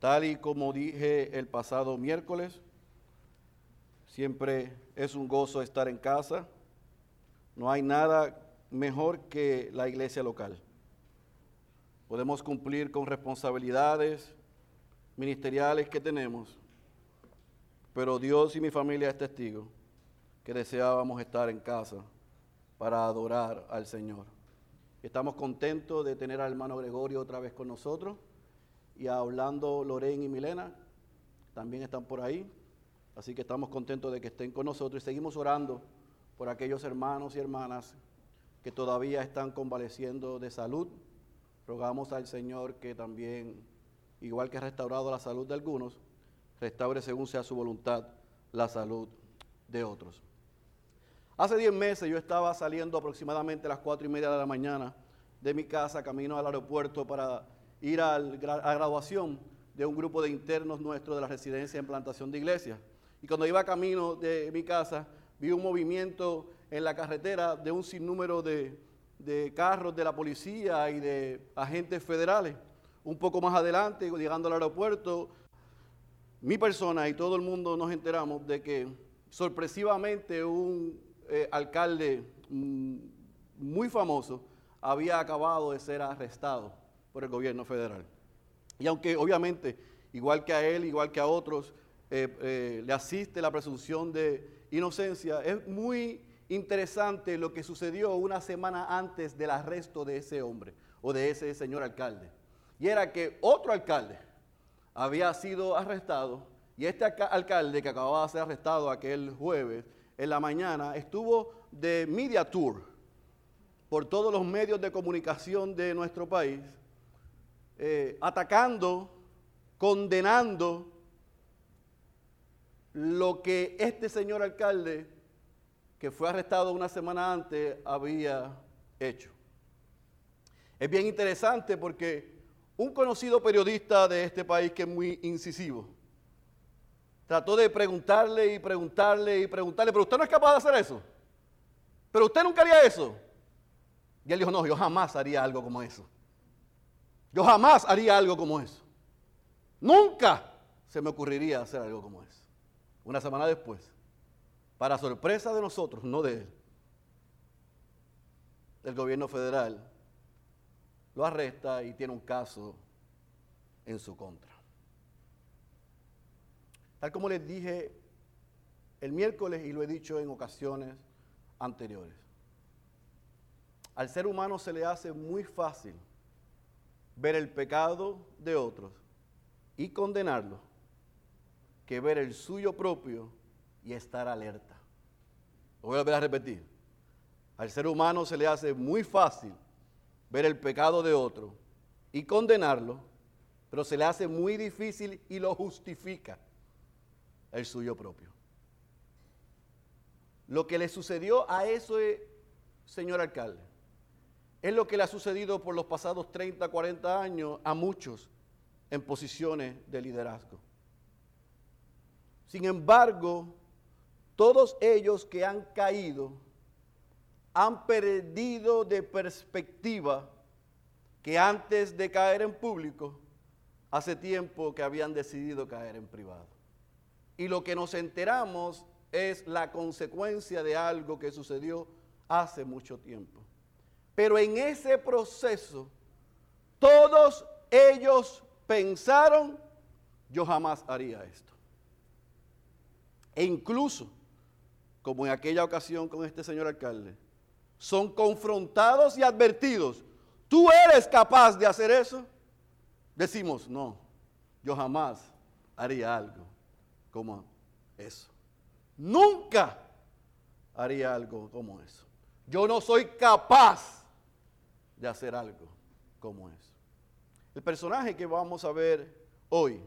Tal y como dije el pasado miércoles, siempre es un gozo estar en casa. No hay nada mejor que la iglesia local. Podemos cumplir con responsabilidades ministeriales que tenemos, pero Dios y mi familia es testigo que deseábamos estar en casa para adorar al Señor. Estamos contentos de tener al hermano Gregorio otra vez con nosotros y hablando Lorén y Milena, también están por ahí. Así que estamos contentos de que estén con nosotros y seguimos orando por aquellos hermanos y hermanas que todavía están convaleciendo de salud. Rogamos al Señor que también, igual que ha restaurado la salud de algunos, restaure según sea su voluntad la salud de otros. Hace 10 meses yo estaba saliendo aproximadamente a las 4 y media de la mañana de mi casa, camino al aeropuerto para ir a la graduación de un grupo de internos nuestros de la residencia en plantación de iglesia. Y cuando iba camino de mi casa, vi un movimiento en la carretera de un sinnúmero de, de carros de la policía y de agentes federales. Un poco más adelante, llegando al aeropuerto, mi persona y todo el mundo nos enteramos de que sorpresivamente un eh, alcalde mm, muy famoso había acabado de ser arrestado por el gobierno federal. Y aunque obviamente, igual que a él, igual que a otros, eh, eh, le asiste la presunción de inocencia, es muy interesante lo que sucedió una semana antes del arresto de ese hombre o de ese señor alcalde. Y era que otro alcalde había sido arrestado y este alcalde que acababa de ser arrestado aquel jueves en la mañana estuvo de media tour por todos los medios de comunicación de nuestro país, eh, atacando, condenando lo que este señor alcalde, que fue arrestado una semana antes, había hecho. Es bien interesante porque un conocido periodista de este país que es muy incisivo, trató de preguntarle y preguntarle y preguntarle, pero usted no es capaz de hacer eso. Pero usted nunca haría eso. Y él dijo, no, yo jamás haría algo como eso. Yo jamás haría algo como eso. Nunca se me ocurriría hacer algo como eso. Una semana después, para sorpresa de nosotros, no de él, el gobierno federal lo arresta y tiene un caso en su contra. Tal como les dije el miércoles y lo he dicho en ocasiones anteriores. Al ser humano se le hace muy fácil ver el pecado de otros y condenarlo que ver el suyo propio y estar alerta. Lo voy a volver a repetir. Al ser humano se le hace muy fácil ver el pecado de otro y condenarlo, pero se le hace muy difícil y lo justifica el suyo propio. Lo que le sucedió a ese señor alcalde es lo que le ha sucedido por los pasados 30, 40 años a muchos en posiciones de liderazgo. Sin embargo, todos ellos que han caído han perdido de perspectiva que antes de caer en público, hace tiempo que habían decidido caer en privado. Y lo que nos enteramos es la consecuencia de algo que sucedió hace mucho tiempo. Pero en ese proceso, todos ellos pensaron, yo jamás haría esto. E incluso, como en aquella ocasión con este señor alcalde, son confrontados y advertidos, ¿tú eres capaz de hacer eso? Decimos, no, yo jamás haría algo como eso. Nunca haría algo como eso. Yo no soy capaz de hacer algo como eso. El personaje que vamos a ver hoy,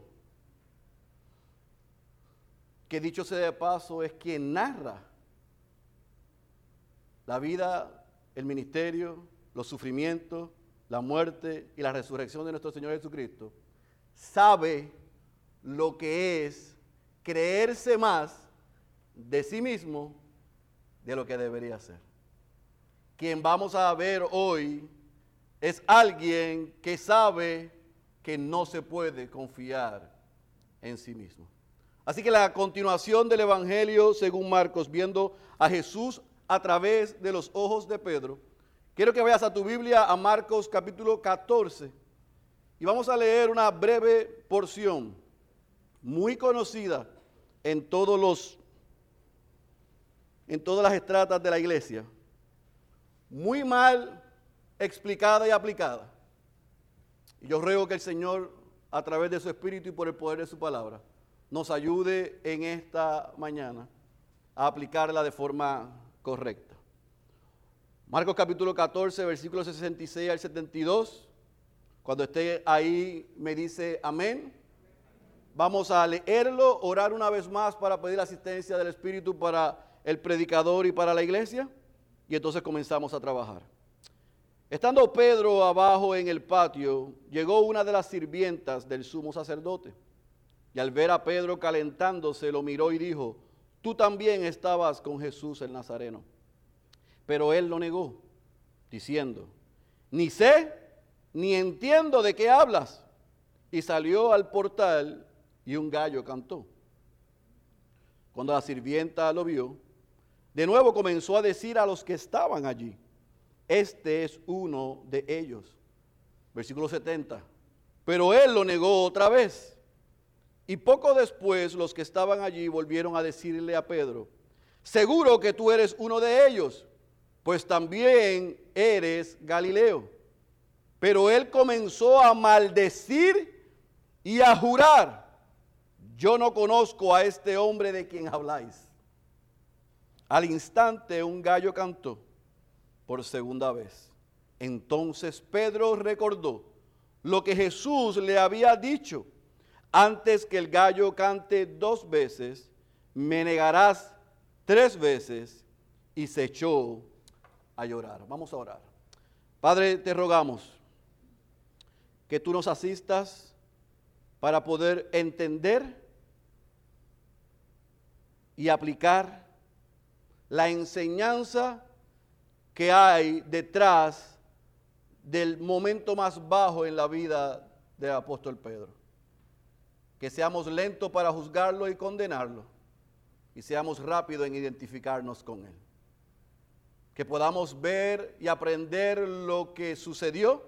que dicho sea de paso, es quien narra la vida, el ministerio, los sufrimientos, la muerte y la resurrección de nuestro Señor Jesucristo, sabe lo que es creerse más de sí mismo de lo que debería ser. Quien vamos a ver hoy es alguien que sabe que no se puede confiar en sí mismo. Así que la continuación del Evangelio según Marcos, viendo a Jesús a través de los ojos de Pedro, quiero que vayas a tu Biblia a Marcos capítulo 14 y vamos a leer una breve porción muy conocida en todos los en todas las estratas de la iglesia, muy mal explicada y aplicada. Y yo ruego que el Señor, a través de su Espíritu y por el poder de su palabra, nos ayude en esta mañana a aplicarla de forma correcta. Marcos capítulo 14, versículos 66 al 72. Cuando esté ahí me dice amén. Vamos a leerlo, orar una vez más para pedir asistencia del Espíritu para el predicador y para la iglesia. Y entonces comenzamos a trabajar. Estando Pedro abajo en el patio, llegó una de las sirvientas del sumo sacerdote y al ver a Pedro calentándose, lo miró y dijo, tú también estabas con Jesús el Nazareno. Pero él lo negó, diciendo, ni sé ni entiendo de qué hablas. Y salió al portal y un gallo cantó. Cuando la sirvienta lo vio, de nuevo comenzó a decir a los que estaban allí, este es uno de ellos. Versículo 70. Pero él lo negó otra vez y poco después los que estaban allí volvieron a decirle a Pedro, seguro que tú eres uno de ellos, pues también eres Galileo. Pero él comenzó a maldecir y a jurar, yo no conozco a este hombre de quien habláis. Al instante un gallo cantó por segunda vez. Entonces Pedro recordó lo que Jesús le había dicho antes que el gallo cante dos veces, me negarás tres veces y se echó a llorar. Vamos a orar. Padre, te rogamos que tú nos asistas para poder entender y aplicar la enseñanza que hay detrás del momento más bajo en la vida del apóstol Pedro que seamos lentos para juzgarlo y condenarlo y seamos rápidos en identificarnos con él. Que podamos ver y aprender lo que sucedió,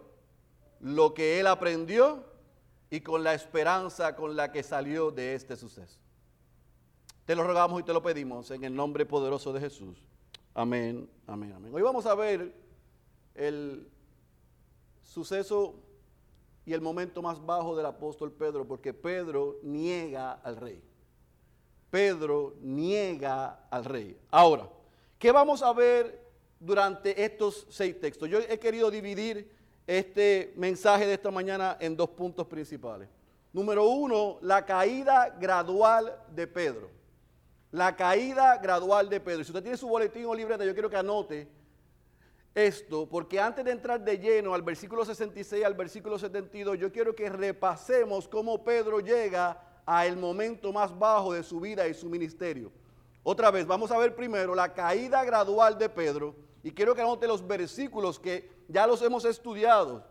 lo que él aprendió y con la esperanza con la que salió de este suceso. Te lo rogamos y te lo pedimos en el nombre poderoso de Jesús. Amén, amén, amén. Hoy vamos a ver el suceso y el momento más bajo del apóstol Pedro, porque Pedro niega al rey. Pedro niega al rey. Ahora, ¿qué vamos a ver durante estos seis textos? Yo he querido dividir este mensaje de esta mañana en dos puntos principales. Número uno, la caída gradual de Pedro. La caída gradual de Pedro. Si usted tiene su boletín o libreta, yo quiero que anote esto, porque antes de entrar de lleno al versículo 66 al versículo 72, yo quiero que repasemos cómo Pedro llega al momento más bajo de su vida y su ministerio. Otra vez, vamos a ver primero la caída gradual de Pedro y quiero que anote los versículos que ya los hemos estudiado,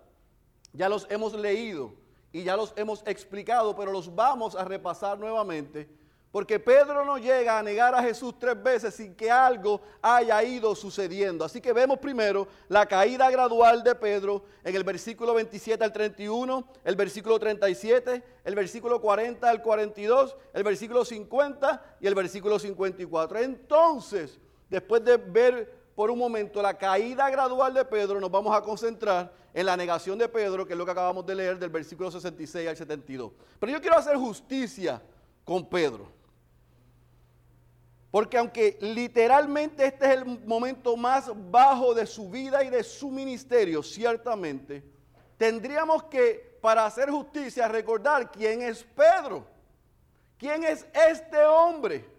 ya los hemos leído y ya los hemos explicado, pero los vamos a repasar nuevamente porque Pedro no llega a negar a Jesús tres veces sin que algo haya ido sucediendo. Así que vemos primero la caída gradual de Pedro en el versículo 27 al 31, el versículo 37, el versículo 40 al 42, el versículo 50 y el versículo 54. Entonces, después de ver por un momento la caída gradual de Pedro, nos vamos a concentrar en la negación de Pedro, que es lo que acabamos de leer del versículo 66 al 72. Pero yo quiero hacer justicia con Pedro. Porque aunque literalmente este es el momento más bajo de su vida y de su ministerio, ciertamente, tendríamos que, para hacer justicia, recordar quién es Pedro. ¿Quién es este hombre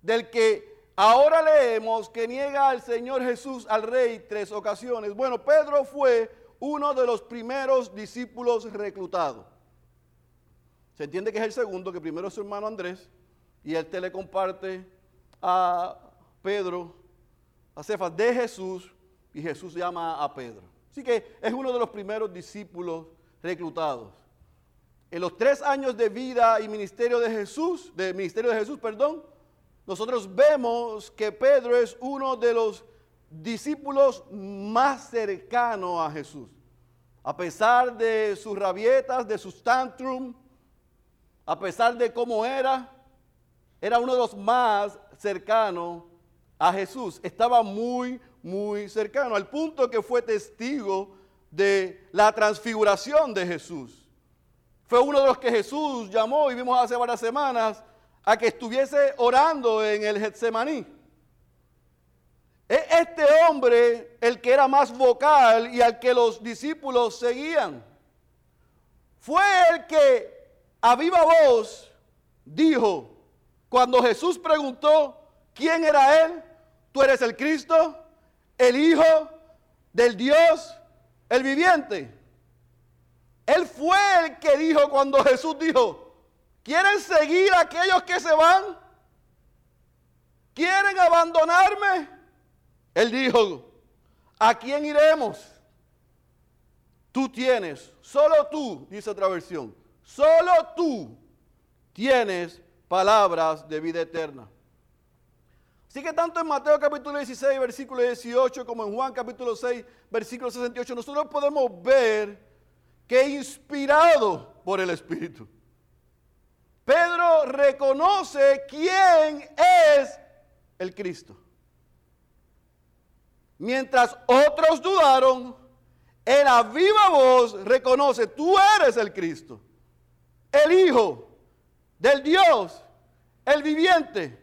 del que ahora leemos que niega al Señor Jesús, al Rey, tres ocasiones? Bueno, Pedro fue uno de los primeros discípulos reclutados. Se entiende que es el segundo, que primero es su hermano Andrés, y él te le comparte a Pedro, a Cefas de Jesús y Jesús llama a Pedro. Así que es uno de los primeros discípulos reclutados. en los tres años de vida y ministerio de Jesús, de ministerio de Jesús, perdón, nosotros vemos que Pedro es uno de los discípulos más cercanos a Jesús. A pesar de sus rabietas, de sus tantrum, a pesar de cómo era, era uno de los más cercanos a Jesús. Estaba muy, muy cercano, al punto que fue testigo de la transfiguración de Jesús. Fue uno de los que Jesús llamó y vimos hace varias semanas a que estuviese orando en el Getsemaní. Es este hombre el que era más vocal y al que los discípulos seguían. Fue el que a viva voz dijo, cuando Jesús preguntó quién era él, tú eres el Cristo, el Hijo del Dios, el viviente. Él fue el que dijo cuando Jesús dijo, ¿quieren seguir a aquellos que se van? ¿Quieren abandonarme? Él dijo, ¿a quién iremos? Tú tienes, solo tú, dice otra versión, solo tú tienes palabras de vida eterna. Así que tanto en Mateo capítulo 16, versículo 18, como en Juan capítulo 6, versículo 68, nosotros podemos ver que inspirado por el Espíritu. Pedro reconoce quién es el Cristo. Mientras otros dudaron, en la viva voz reconoce, tú eres el Cristo, el Hijo del Dios, el viviente.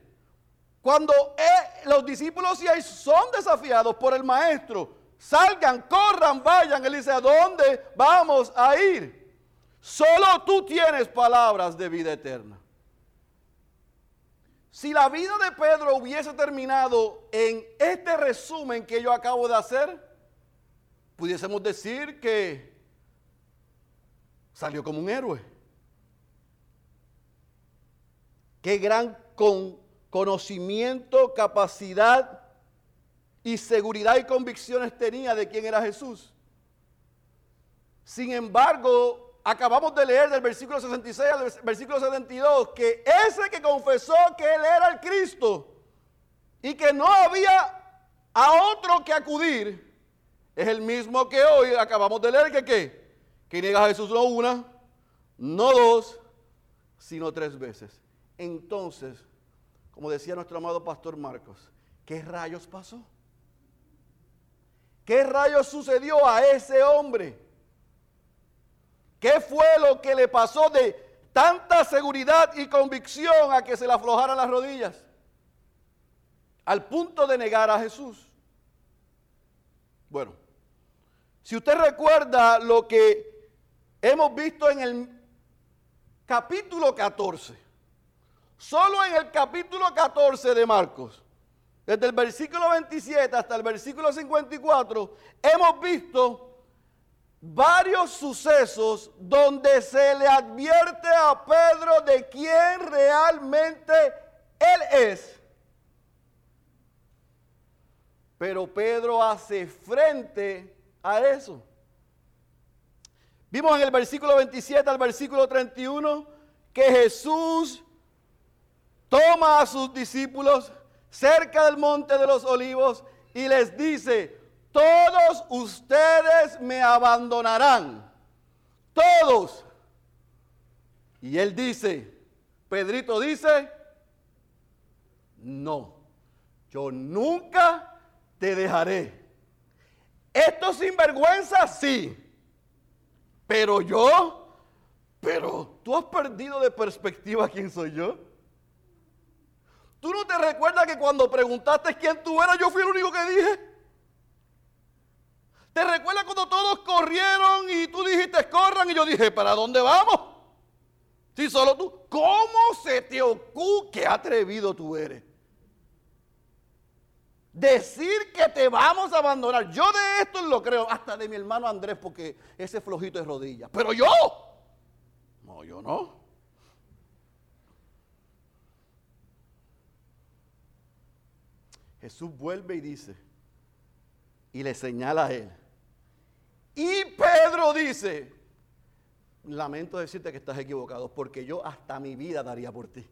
Cuando eh, los discípulos son desafiados por el Maestro, Salgan, corran, vayan. Él dice, ¿a dónde vamos a ir? Solo tú tienes palabras de vida eterna. Si la vida de Pedro hubiese terminado en este resumen que yo acabo de hacer, pudiésemos decir que salió como un héroe. Qué gran conocimiento, capacidad y seguridad y convicciones tenía de quién era Jesús. Sin embargo, acabamos de leer del versículo 66 al versículo 72 que ese que confesó que él era el Cristo y que no había a otro que acudir, es el mismo que hoy acabamos de leer que qué? Que niega a Jesús no una, no dos, sino tres veces. Entonces, como decía nuestro amado pastor Marcos, ¿qué rayos pasó? ¿Qué rayos sucedió a ese hombre? ¿Qué fue lo que le pasó de tanta seguridad y convicción a que se le aflojaran las rodillas? Al punto de negar a Jesús. Bueno, si usted recuerda lo que hemos visto en el capítulo 14, solo en el capítulo 14 de Marcos, desde el versículo 27 hasta el versículo 54, hemos visto varios sucesos donde se le advierte a Pedro de quién realmente él es. Pero Pedro hace frente a eso. Vimos en el versículo 27 al versículo 31 que Jesús toma a sus discípulos cerca del monte de los olivos y les dice, todos ustedes me abandonarán, todos. Y él dice, Pedrito dice, no, yo nunca te dejaré. Esto sinvergüenza, sí, pero yo, pero tú has perdido de perspectiva quién soy yo. ¿Tú no te recuerdas que cuando preguntaste quién tú eras, yo fui el único que dije? ¿Te recuerdas cuando todos corrieron y tú dijiste corran y yo dije, ¿para dónde vamos? Si solo tú, ¿cómo se te ocurre? Qué atrevido tú eres. Decir que te vamos a abandonar. Yo de esto lo creo, hasta de mi hermano Andrés, porque ese flojito de rodillas. Pero yo, no, yo no. Jesús vuelve y dice, y le señala a él. Y Pedro dice, lamento decirte que estás equivocado, porque yo hasta mi vida daría por ti.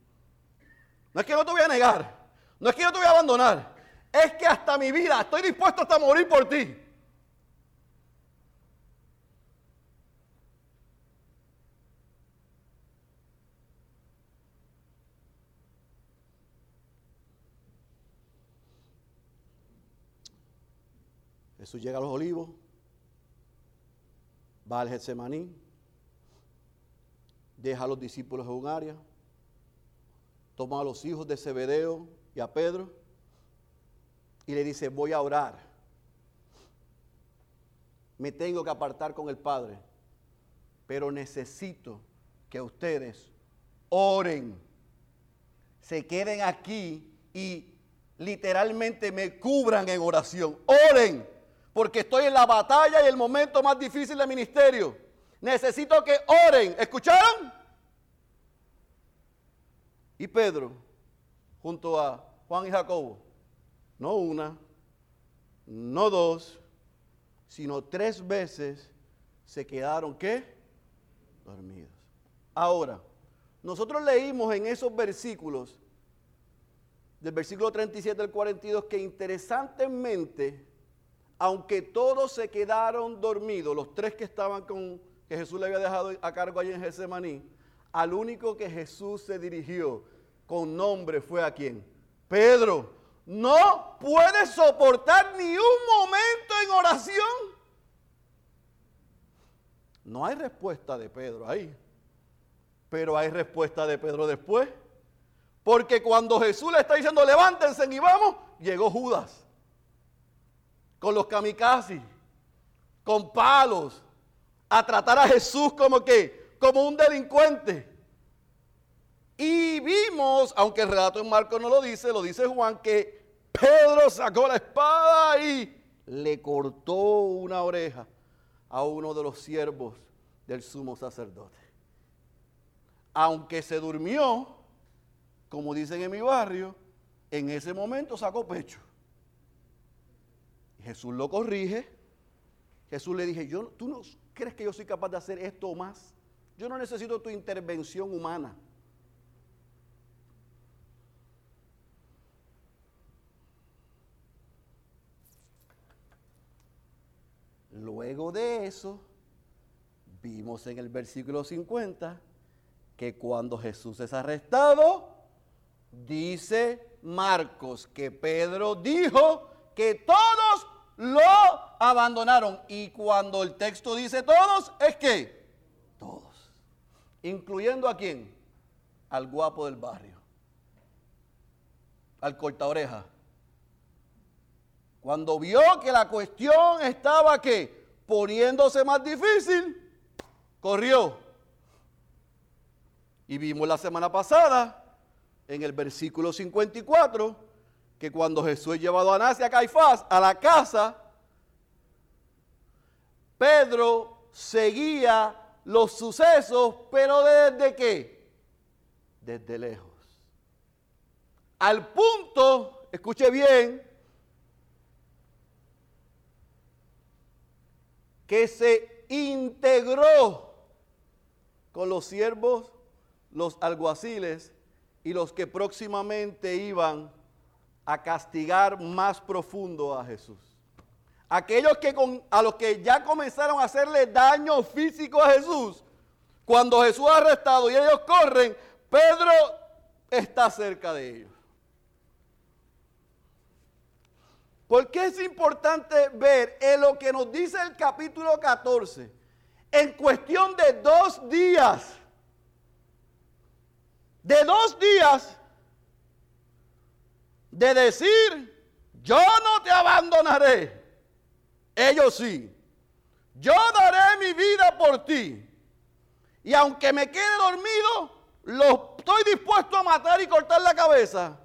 No es que no te voy a negar, no es que yo te voy a abandonar, es que hasta mi vida estoy dispuesto hasta morir por ti. Jesús llega a los olivos, va al Getsemaní, deja a los discípulos en un área, toma a los hijos de Zebedeo y a Pedro y le dice, voy a orar. Me tengo que apartar con el Padre, pero necesito que ustedes oren, se queden aquí y literalmente me cubran en oración. Oren porque estoy en la batalla y el momento más difícil del ministerio. Necesito que oren. ¿Escucharon? Y Pedro, junto a Juan y Jacobo, no una, no dos, sino tres veces se quedaron, ¿qué? Dormidos. Ahora, nosotros leímos en esos versículos, del versículo 37 al 42, que interesantemente aunque todos se quedaron dormidos, los tres que estaban con, que Jesús le había dejado a cargo allí en Getsemaní, al único que Jesús se dirigió con nombre fue a quién? Pedro. No puede soportar ni un momento en oración. No hay respuesta de Pedro ahí, pero hay respuesta de Pedro después. Porque cuando Jesús le está diciendo levántense y vamos, llegó Judas con los kamikazes, con palos, a tratar a Jesús como que, como un delincuente. Y vimos, aunque el relato en Marco no lo dice, lo dice Juan, que Pedro sacó la espada y le cortó una oreja a uno de los siervos del sumo sacerdote. Aunque se durmió, como dicen en mi barrio, en ese momento sacó pecho. Jesús lo corrige. Jesús le dije, yo, ¿tú no crees que yo soy capaz de hacer esto o más? Yo no necesito tu intervención humana. Luego de eso, vimos en el versículo 50 que cuando Jesús es arrestado, dice Marcos que Pedro dijo que todos lo abandonaron. Y cuando el texto dice todos, es que todos. Incluyendo a quién? Al guapo del barrio. Al corta oreja. Cuando vio que la cuestión estaba que poniéndose más difícil, corrió. Y vimos la semana pasada, en el versículo 54, que cuando Jesús es llevado a Anás a Caifás a la casa, Pedro seguía los sucesos, pero desde qué? Desde lejos. Al punto, escuche bien, que se integró con los siervos, los alguaciles y los que próximamente iban a castigar más profundo a Jesús. Aquellos que a los que ya comenzaron a hacerle daño físico a Jesús, cuando Jesús ha arrestado y ellos corren, Pedro está cerca de ellos. ¿Por qué es importante ver en lo que nos dice el capítulo 14? En cuestión de dos días, de dos días, de decir, yo no te abandonaré. Ellos sí. Yo daré mi vida por ti. Y aunque me quede dormido, lo estoy dispuesto a matar y cortar la cabeza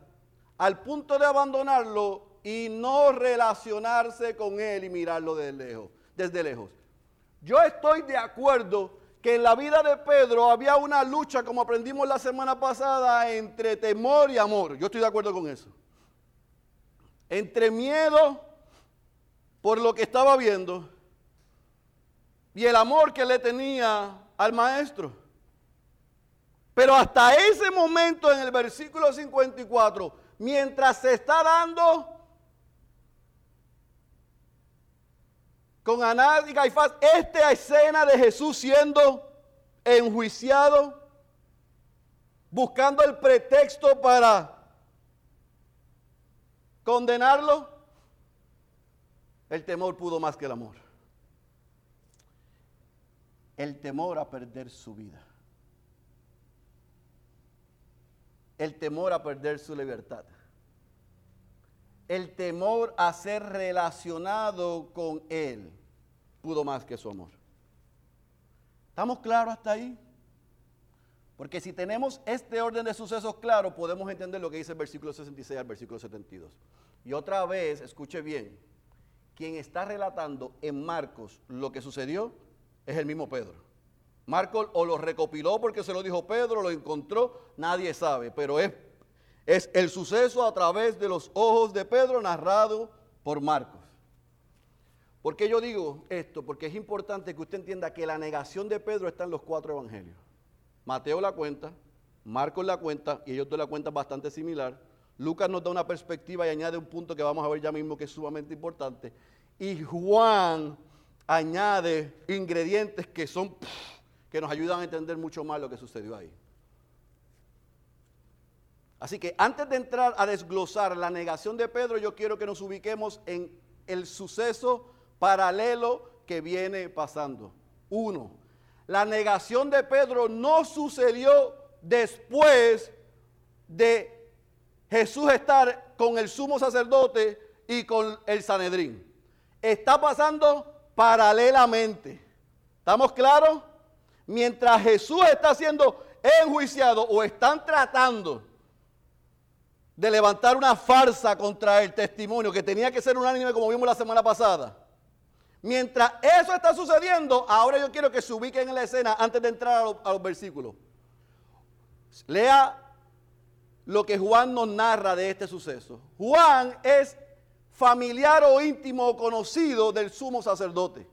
al punto de abandonarlo y no relacionarse con él y mirarlo desde lejos, desde lejos. Yo estoy de acuerdo que en la vida de Pedro había una lucha, como aprendimos la semana pasada, entre temor y amor. Yo estoy de acuerdo con eso entre miedo por lo que estaba viendo y el amor que le tenía al maestro. Pero hasta ese momento en el versículo 54, mientras se está dando con Anás y Caifás esta escena de Jesús siendo enjuiciado, buscando el pretexto para condenarlo, el temor pudo más que el amor. El temor a perder su vida. El temor a perder su libertad. El temor a ser relacionado con Él pudo más que su amor. ¿Estamos claros hasta ahí? Porque si tenemos este orden de sucesos claro, podemos entender lo que dice el versículo 66 al versículo 72. Y otra vez, escuche bien, quien está relatando en Marcos lo que sucedió es el mismo Pedro. Marcos o lo recopiló porque se lo dijo Pedro, lo encontró, nadie sabe, pero es, es el suceso a través de los ojos de Pedro narrado por Marcos. ¿Por qué yo digo esto? Porque es importante que usted entienda que la negación de Pedro está en los cuatro evangelios. Mateo la cuenta, Marcos la cuenta, y ellos dos la cuentan bastante similar. Lucas nos da una perspectiva y añade un punto que vamos a ver ya mismo que es sumamente importante. Y Juan añade ingredientes que son que nos ayudan a entender mucho más lo que sucedió ahí. Así que antes de entrar a desglosar la negación de Pedro, yo quiero que nos ubiquemos en el suceso paralelo que viene pasando. Uno, la negación de Pedro no sucedió después de Jesús estar con el sumo sacerdote y con el Sanedrín. Está pasando paralelamente. ¿Estamos claros? Mientras Jesús está siendo enjuiciado o están tratando de levantar una farsa contra el testimonio que tenía que ser unánime como vimos la semana pasada. Mientras eso está sucediendo, ahora yo quiero que se ubiquen en la escena antes de entrar a los, versículos. Lea lo que Juan nos narra de este suceso. Juan es familiar o íntimo o conocido del sumo sacerdote.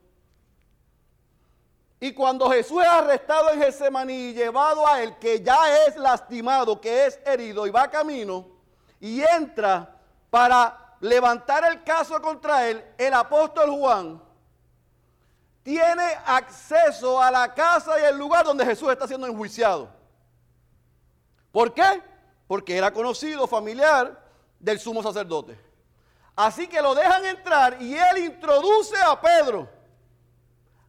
Y cuando Jesús es arrestado en Getsemaní y llevado a él, que ya es lastimado, que es herido y va camino, y entra para levantar el caso contra él, el apóstol Juan tiene acceso a la casa y el lugar donde Jesús está siendo enjuiciado. ¿Por qué? Porque era conocido, familiar del sumo sacerdote. Así que lo dejan entrar y él introduce a Pedro.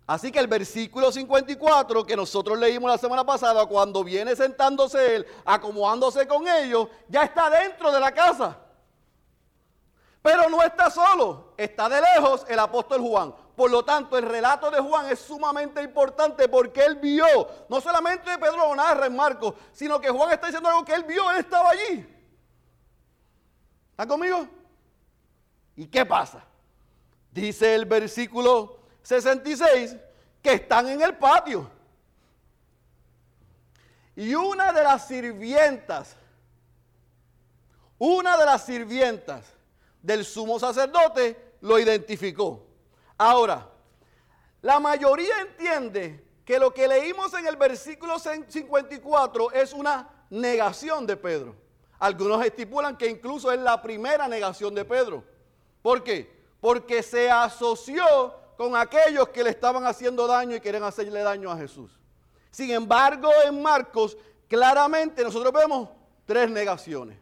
Así que el versículo 54 que nosotros leímos la semana pasada, cuando viene sentándose él, acomodándose con ellos, ya está dentro de la casa. Pero no está solo, está de lejos el apóstol Juan. Por lo tanto, el relato de Juan es sumamente importante porque él vio, no solamente Pedro lo narra en Marcos, sino que Juan está diciendo algo que él vio, él estaba allí. ¿Están conmigo? ¿Y qué pasa? Dice el versículo 66 que están en el patio. Y una de las sirvientas, una de las sirvientas del sumo sacerdote lo identificó. Ahora, la mayoría entiende que lo que leímos en el versículo 54 es una negación de Pedro. Algunos estipulan que incluso es la primera negación de Pedro. ¿Por qué? Porque se asoció con aquellos que le estaban haciendo daño y quieren hacerle daño a Jesús. Sin embargo, en Marcos, claramente nosotros vemos tres negaciones.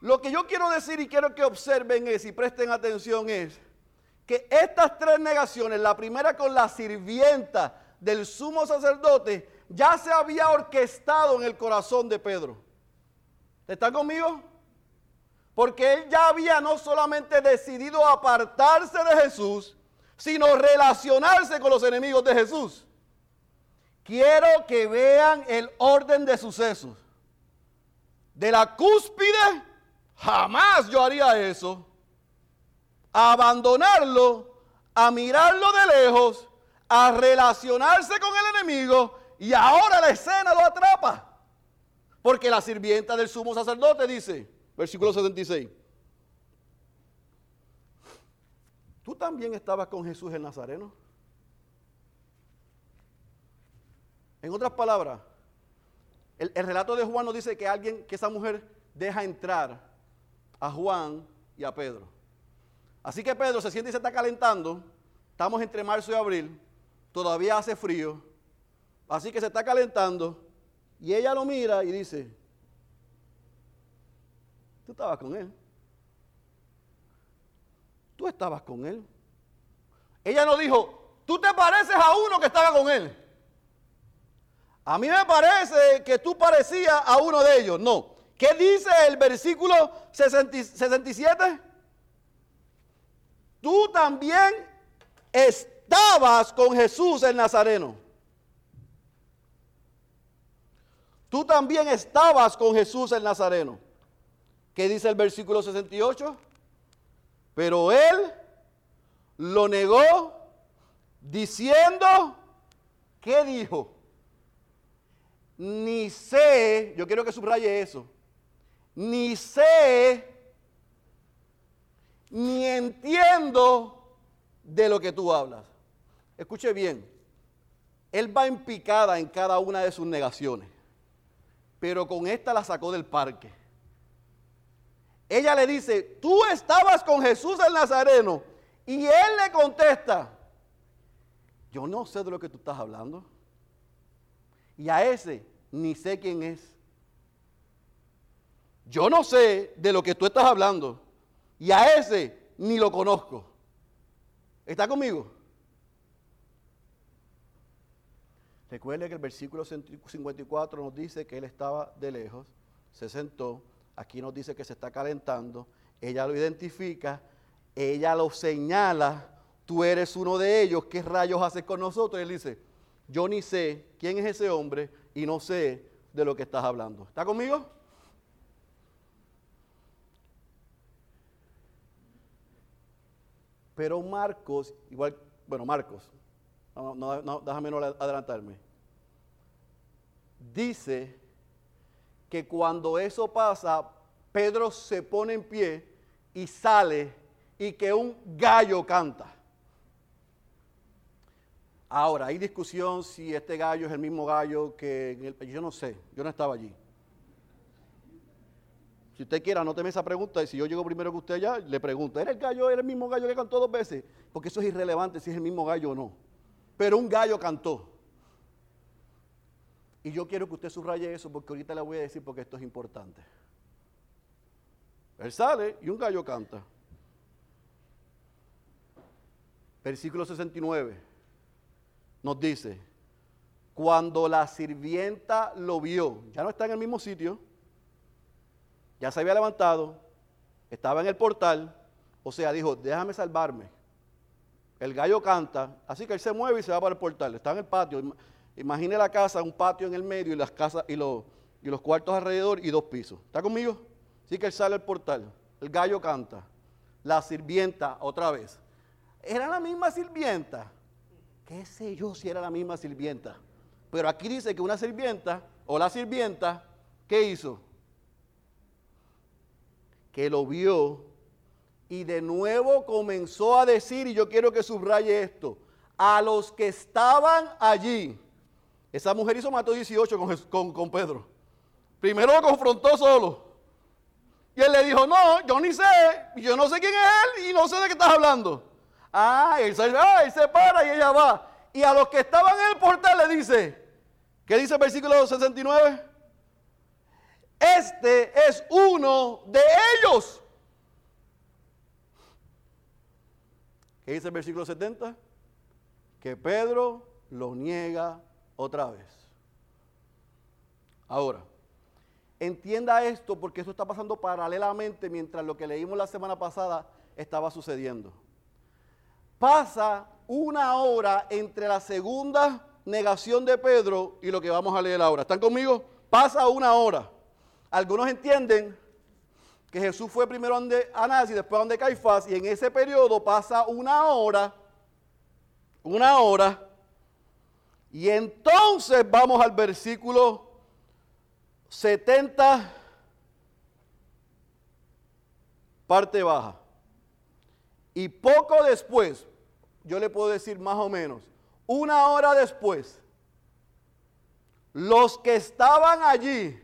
Lo que yo quiero decir y quiero que observen es y presten atención es que estas tres negaciones, la primera con la sirvienta del sumo sacerdote, ya se había orquestado en el corazón de Pedro. ¿Están conmigo? Porque él ya había no solamente decidido apartarse de Jesús, sino relacionarse con los enemigos de Jesús. Quiero que vean el orden de sucesos. De la cúspide, jamás yo haría eso a abandonarlo, a mirarlo de lejos, a relacionarse con el enemigo y ahora la escena lo atrapa. Porque la sirvienta del sumo sacerdote dice, versículo 76, ¿tú también estabas con Jesús el Nazareno? En otras palabras, el, el relato de Juan nos dice que alguien, que esa mujer deja entrar a Juan y a Pedro. Así que Pedro se siente y se está calentando. Estamos entre marzo y abril. Todavía hace frío. Así que se está calentando. Y ella lo mira y dice, tú estabas con él. Tú estabas con él. Ella no dijo, tú te pareces a uno que estaba con él. A mí me parece que tú parecías a uno de ellos. No. ¿Qué dice el versículo 67? Tú también estabas con Jesús el Nazareno. Tú también estabas con Jesús el Nazareno. ¿Qué dice el versículo 68? Pero él lo negó diciendo, ¿qué dijo? Ni sé, yo quiero que subraye eso, ni sé, ni entiendo de lo que tú hablas. Escuche bien, él va en picada en cada una de sus negaciones, pero con esta la sacó del parque. Ella le dice, tú estabas con Jesús el Nazareno. Y él le contesta, yo no sé de lo que tú estás hablando. Y a ese ni sé quién es. Yo no sé de lo que tú estás hablando. Y a ese ni lo conozco. ¿Está conmigo? Recuerde que el versículo 54 nos dice que él estaba de lejos, se sentó, aquí nos dice que se está calentando, ella lo identifica, ella lo señala, tú eres uno de ellos, ¿qué rayos haces con nosotros? Y él dice, yo ni sé quién es ese hombre y no sé de lo que estás hablando. ¿Está conmigo? Pero Marcos, igual, bueno, Marcos, no, déjame no adelantarme. Dice que cuando eso pasa, Pedro se pone en pie y sale y que un gallo canta. Ahora, hay discusión si este gallo es el mismo gallo que yo no sé, yo no estaba allí. Si usted quiere, anóteme esa pregunta y si yo llego primero que usted allá, le pregunto, ¿era el gallo, era el mismo gallo que cantó dos veces? Porque eso es irrelevante si es el mismo gallo o no. Pero un gallo cantó. Y yo quiero que usted subraye eso porque ahorita le voy a decir porque esto es importante. Él sale y un gallo canta. Versículo 69 nos dice, cuando la sirvienta lo vio, ya no está en el mismo sitio, ya se había levantado, estaba en el portal, o sea, dijo, déjame salvarme. El gallo canta, así que él se mueve y se va para el portal, está en el patio. Imagine la casa, un patio en el medio y las casas y los, y los cuartos alrededor y dos pisos. ¿Está conmigo? Así que él sale al portal, el gallo canta, la sirvienta otra vez. ¿Era la misma sirvienta? ¿Qué sé yo si era la misma sirvienta? Pero aquí dice que una sirvienta o la sirvienta, ¿qué hizo? Que lo vio y de nuevo comenzó a decir, y yo quiero que subraye esto, a los que estaban allí. Esa mujer hizo mató 18 con, con, con Pedro. Primero lo confrontó solo. Y él le dijo, no, yo ni sé, yo no sé quién es él y no sé de qué estás hablando. Ah, él se, ah, él se para y ella va. Y a los que estaban en el portal le dice, ¿qué dice el versículo 69? Este es uno de ellos. ¿Qué dice el versículo 70? Que Pedro lo niega otra vez. Ahora, Entienda esto porque eso está pasando paralelamente mientras lo que leímos la semana pasada estaba sucediendo. Pasa una hora entre la segunda negación de Pedro y lo que vamos a leer ahora. ¿Están conmigo? Pasa una hora. Algunos entienden que Jesús fue primero ante Anás y después donde Caifás y en ese periodo pasa una hora, una hora, y entonces vamos al versículo 70 parte baja. Y poco después, yo le puedo decir más o menos, una hora después, los que estaban allí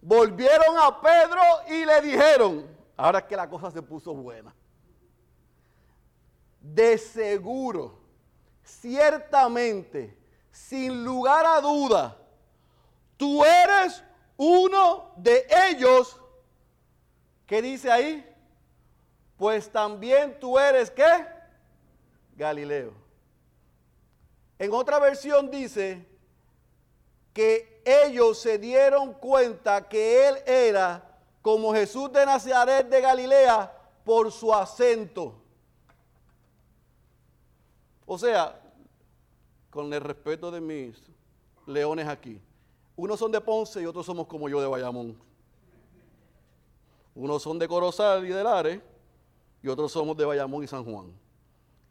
volvieron a Pedro y le dijeron, ahora que la cosa se puso buena, de seguro, ciertamente, sin lugar a duda, tú eres uno de ellos. ¿Qué dice ahí? Pues también tú eres qué? Galileo. En otra versión dice que ellos se dieron cuenta que él era como Jesús de Nazaret de Galilea por su acento. O sea, con el respeto de mis leones aquí, unos son de Ponce y otros somos como yo de Bayamón. Unos son de Corozal y de Lares y otros somos de Bayamón y San Juan.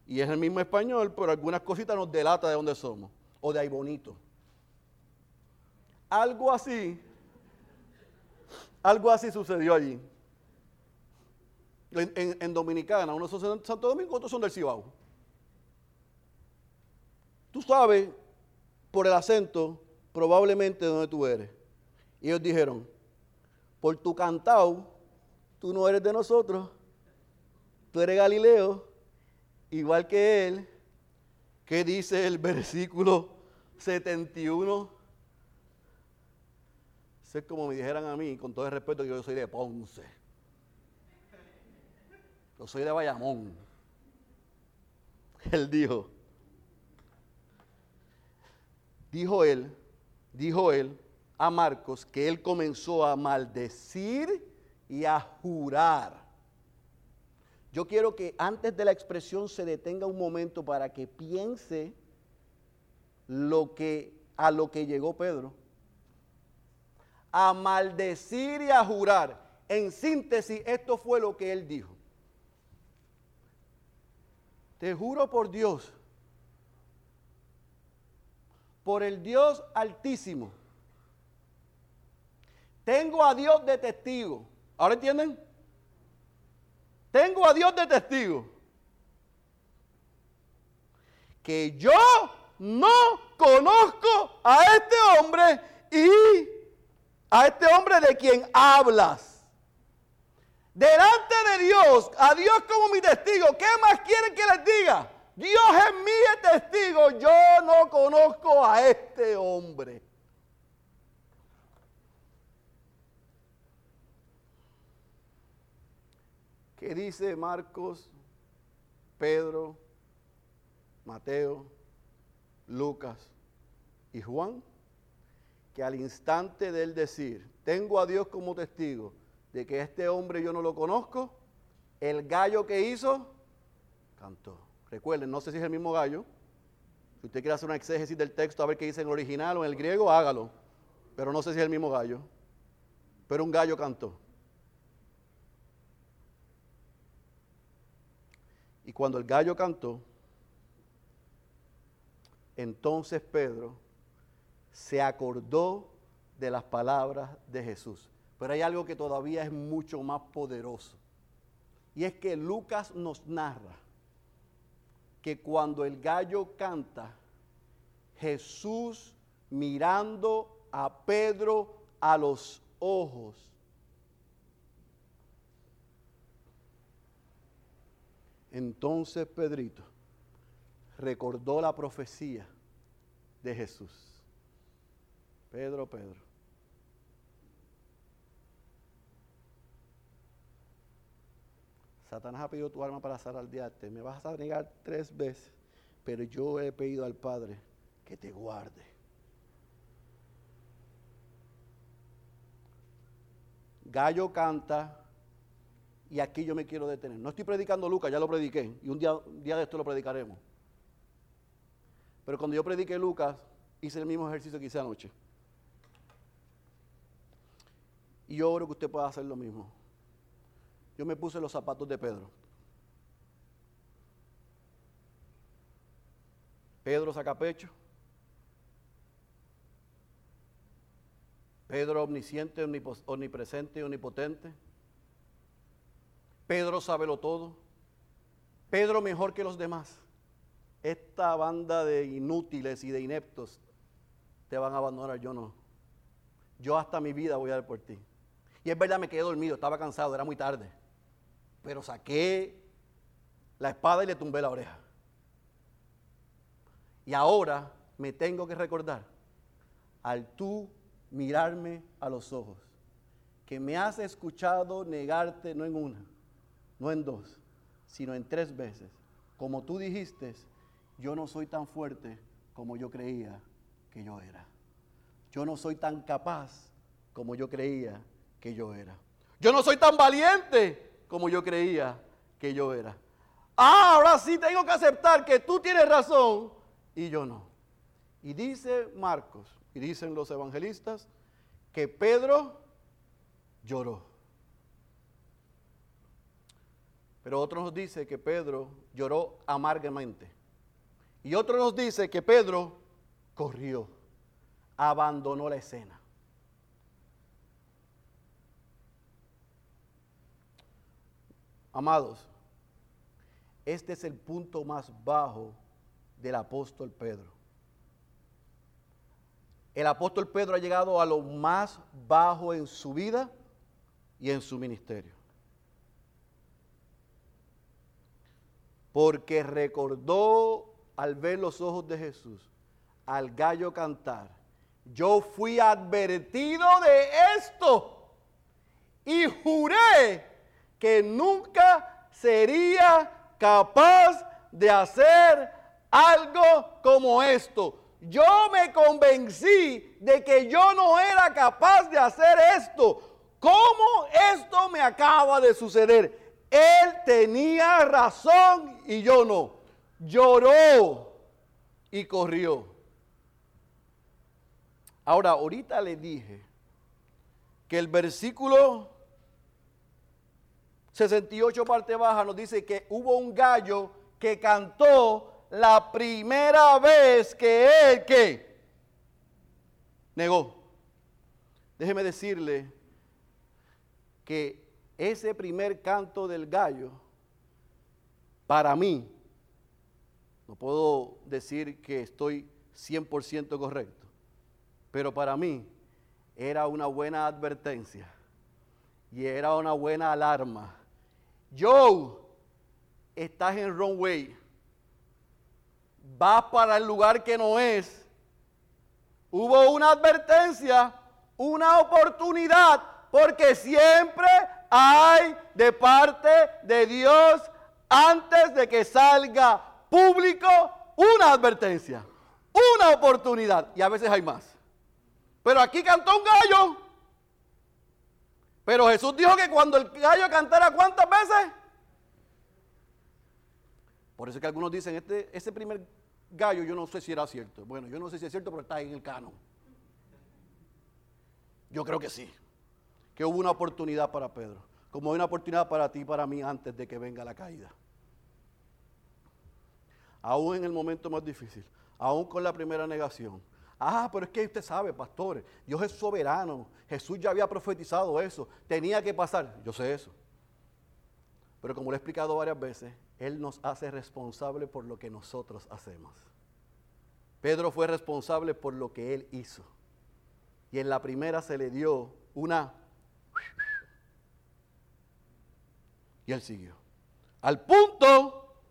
Y es el mismo español, pero algunas cositas nos delata de dónde somos. O de ahí bonito. Algo así, algo así sucedió allí. En, Dominicana, unos son de Santo Domingo, otros son del Cibao. Tú sabes, por el acento, probablemente de donde tú eres. Y ellos dijeron, por tu cantao, tú no eres de nosotros, tú eres Galileo, igual que él, que dice el versículo 71. Sé como me dijeran a mí, con todo el respeto, que yo soy de Ponce. Yo soy de Bayamón. Él dijo, dijo él, dijo él a Marcos que él comenzó a maldecir y a jurar yo quiero que antes de la expresión se detenga un momento para que piense lo que, a lo que llegó Pedro. A maldecir y a jurar. En síntesis, esto fue lo que él dijo. Te juro por Dios, por el Dios altísimo. Tengo a Dios de testigo. ¿Ahora entienden? Tengo a Dios de testigo. Que yo no conozco a este hombre y a este hombre de quien hablas. Delante de Dios, a Dios como mi testigo, ¿qué más quieren que les diga? Dios es mi testigo, yo no conozco a este hombre. ¿Qué dice Marcos, Pedro, Mateo, Lucas y Juan? Que al instante de él decir, tengo a Dios como testigo de que este hombre yo no lo conozco, el gallo que hizo, cantó. Recuerden, no sé si es el mismo gallo. Si usted quiere hacer una exégesis del texto a ver qué dice en el original o en el griego, hágalo. Pero no sé si es el mismo gallo. Pero un gallo cantó. Y cuando el gallo cantó, entonces Pedro se acordó de las palabras de Jesús. Pero hay algo que todavía es mucho más poderoso. Y es que Lucas nos narra que cuando el gallo canta, Jesús mirando a Pedro a los ojos, Entonces Pedrito recordó la profecía de Jesús. Pedro, Pedro. Satanás ha pedido tu alma para zaraldearte. Me vas a negar tres veces, pero yo he pedido al Padre que te guarde. Gallo canta, y aquí yo me quiero detener. No estoy predicando Lucas, ya lo prediqué. Y un día, día de esto lo predicaremos. Pero cuando yo prediqué Lucas, hice el mismo ejercicio que hice anoche. Y yo oro que usted pueda hacer lo mismo. Yo me puse los zapatos de Pedro. Pedro saca pecho. Pedro omnisciente, omnipresente, omnipotente Pedro lo todo. Pedro mejor que los demás. Esta banda de inútiles y de ineptos te van a abandonar, yo no. Yo hasta mi vida voy a dar por ti. Y es verdad, me quedé dormido, estaba cansado, era muy tarde. Pero saqué la espada y le tumbé la oreja. Y ahora me tengo que recordar, al tú mirarme a los ojos, que me has escuchado negarte no en una, no en dos, sino en tres veces. Como tú dijiste, yo no soy tan fuerte como yo creía que yo era. Yo no soy tan capaz como yo creía yo era. Yo no soy tan valiente como yo creía que yo era. Ah, ahora sí tengo que aceptar que tú tienes razón y yo no. Y dice Marcos, y dicen los evangelistas, que Pedro lloró. Pero otro nos dice que Pedro lloró amargamente. Y otro nos dice que Pedro corrió, abandonó la escena. Amados, este es el punto más bajo del apóstol Pedro. El apóstol Pedro ha llegado a lo más bajo en su vida y en su ministerio. Porque recordó al ver los ojos de Jesús, al gallo cantar, yo fui advertido de esto y juré que nunca sería capaz de hacer algo como esto. Yo me convencí de que yo no era capaz de hacer esto. ¿Cómo esto me acaba de suceder? Él tenía razón y yo no. Lloró y corrió. Ahora, ahorita le dije que el versículo 68 parte baja nos dice que hubo un gallo que cantó la primera vez que él que negó. Déjeme decirle que ese primer canto del gallo, para mí, no puedo decir que estoy 100% correcto, pero para mí era una buena advertencia y era una buena alarma. Joe, estás en wrong way vas para el lugar que no es. Hubo una advertencia, una oportunidad, porque siempre hay de parte de Dios, antes de que salga público, una advertencia, una oportunidad, y a veces hay más. Pero aquí cantó un gallo. Pero Jesús dijo que cuando el gallo cantara, ¿cuántas veces? Por eso que algunos dicen, este, ese primer gallo yo no sé si era cierto. Bueno, yo no sé si es cierto, pero está en el canon. Yo creo que sí. Que hubo una oportunidad para Pedro. Como hay una oportunidad para ti y para mí antes de que venga la caída. Aún en el momento más difícil. Aún con la primera negación. Ah, pero es que usted sabe, pastores, Dios es soberano. Jesús ya había profetizado eso. Tenía que pasar. Yo sé eso. Pero como lo he explicado varias veces, Él nos hace responsable por lo que nosotros hacemos. Pedro fue responsable por lo que Él hizo. Y en la primera se le dio una... Y Él siguió. Al punto